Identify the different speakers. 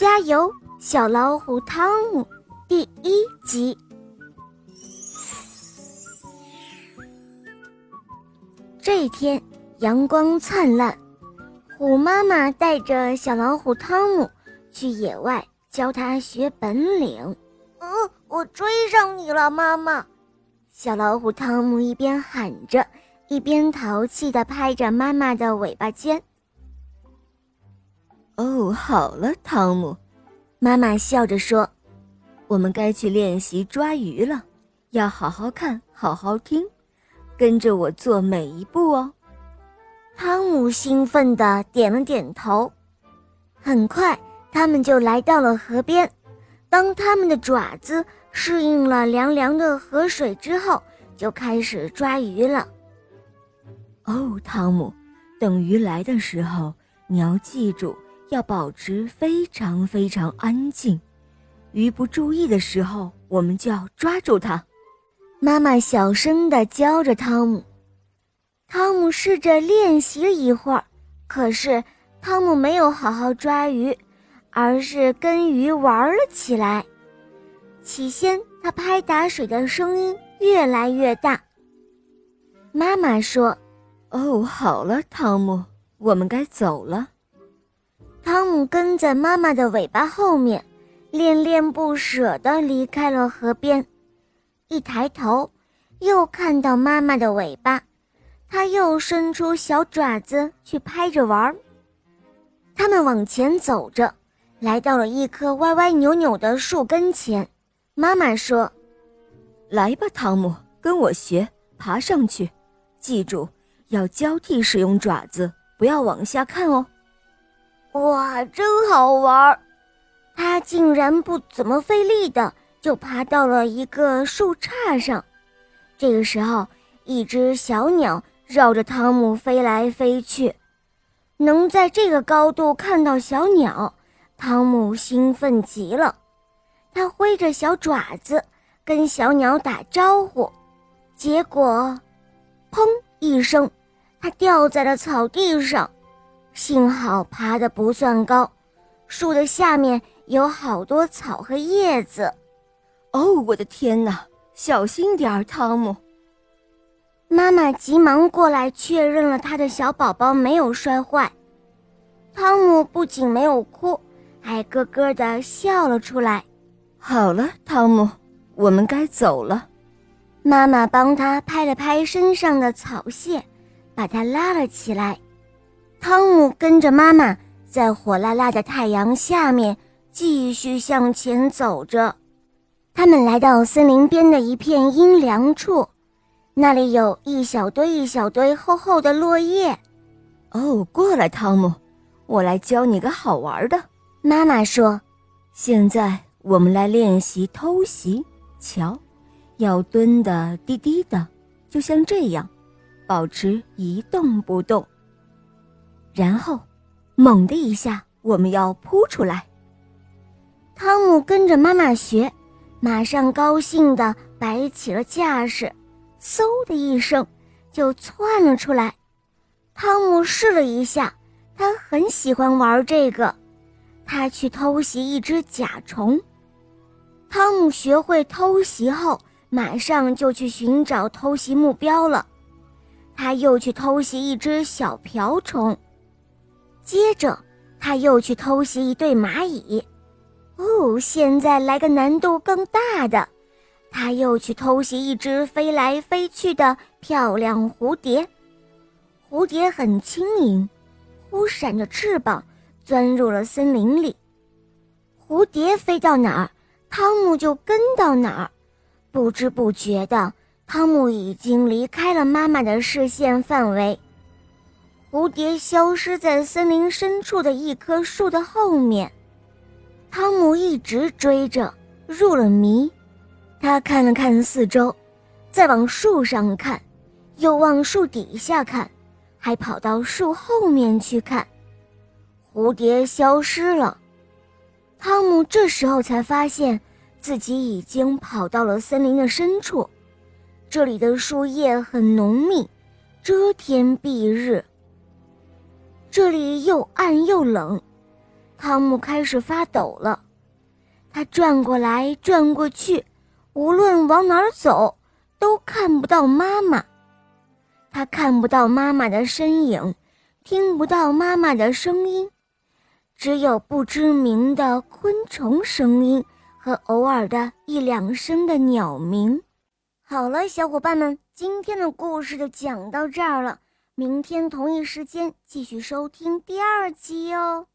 Speaker 1: 加油，小老虎汤姆！第一集。这一天阳光灿烂，虎妈妈带着小老虎汤姆去野外教他学本领。
Speaker 2: 嗯，我追上你了，妈妈！
Speaker 1: 小老虎汤姆一边喊着，一边淘气地拍着妈妈的尾巴尖。
Speaker 3: 哦，好了，汤姆，
Speaker 1: 妈妈笑着说：“
Speaker 3: 我们该去练习抓鱼了，要好好看，好好听，跟着我做每一步哦。”
Speaker 1: 汤姆兴奋地点了点头。很快，他们就来到了河边。当他们的爪子适应了凉凉的河水之后，就开始抓鱼了。
Speaker 3: 哦，汤姆，等鱼来的时候，你要记住。要保持非常非常安静，鱼不注意的时候，我们就要抓住它。
Speaker 1: 妈妈小声地教着汤姆。汤姆试着练习了一会儿，可是汤姆没有好好抓鱼，而是跟鱼玩了起来。起先，他拍打水的声音越来越大。妈妈说：“
Speaker 3: 哦，好了，汤姆，我们该走了。”
Speaker 1: 汤姆跟在妈妈的尾巴后面，恋恋不舍地离开了河边。一抬头，又看到妈妈的尾巴，他又伸出小爪子去拍着玩。他们往前走着，来到了一棵歪歪扭扭的树跟前。妈妈说：“
Speaker 3: 来吧，汤姆，跟我学，爬上去。记住，要交替使用爪子，不要往下看哦。”
Speaker 2: 哇，真好玩儿！
Speaker 1: 他竟然不怎么费力的就爬到了一个树杈上。这个时候，一只小鸟绕着汤姆飞来飞去。能在这个高度看到小鸟，汤姆兴奋极了。他挥着小爪子跟小鸟打招呼，结果，砰一声，他掉在了草地上。幸好爬得不算高，树的下面有好多草和叶子。
Speaker 3: 哦，我的天哪！小心点儿，汤姆。
Speaker 1: 妈妈急忙过来确认了他的小宝宝没有摔坏。汤姆不仅没有哭，还咯咯的笑了出来。
Speaker 3: 好了，汤姆，我们该走了。
Speaker 1: 妈妈帮他拍了拍身上的草屑，把他拉了起来。汤姆跟着妈妈在火辣辣的太阳下面继续向前走着。他们来到森林边的一片阴凉处，那里有一小堆一小堆厚厚的落叶。
Speaker 3: 哦，过来，汤姆，我来教你个好玩的。
Speaker 1: 妈妈说：“
Speaker 3: 现在我们来练习偷袭。瞧，要蹲得低低的，就像这样，保持一动不动。”然后，猛的一下，我们要扑出来。
Speaker 1: 汤姆跟着妈妈学，马上高兴地摆起了架势，嗖的一声就窜了出来。汤姆试了一下，他很喜欢玩这个。他去偷袭一只甲虫。汤姆学会偷袭后，马上就去寻找偷袭目标了。他又去偷袭一只小瓢虫。接着，他又去偷袭一对蚂蚁。哦，现在来个难度更大的，他又去偷袭一只飞来飞去的漂亮蝴蝶。蝴蝶很轻盈，忽闪着翅膀钻入了森林里。蝴蝶飞到哪儿，汤姆就跟到哪儿。不知不觉的，汤姆已经离开了妈妈的视线范围。蝴蝶消失在森林深处的一棵树的后面，汤姆一直追着，入了迷。他看了看四周，再往树上看，又往树底下看，还跑到树后面去看。蝴蝶消失了，汤姆这时候才发现自己已经跑到了森林的深处。这里的树叶很浓密，遮天蔽日。这里又暗又冷，汤姆开始发抖了，他转过来转过去，无论往哪儿走，都看不到妈妈。他看不到妈妈的身影，听不到妈妈的声音，只有不知名的昆虫声音和偶尔的一两声的鸟鸣。好了，小伙伴们，今天的故事就讲到这儿了。明天同一时间继续收听第二集哦。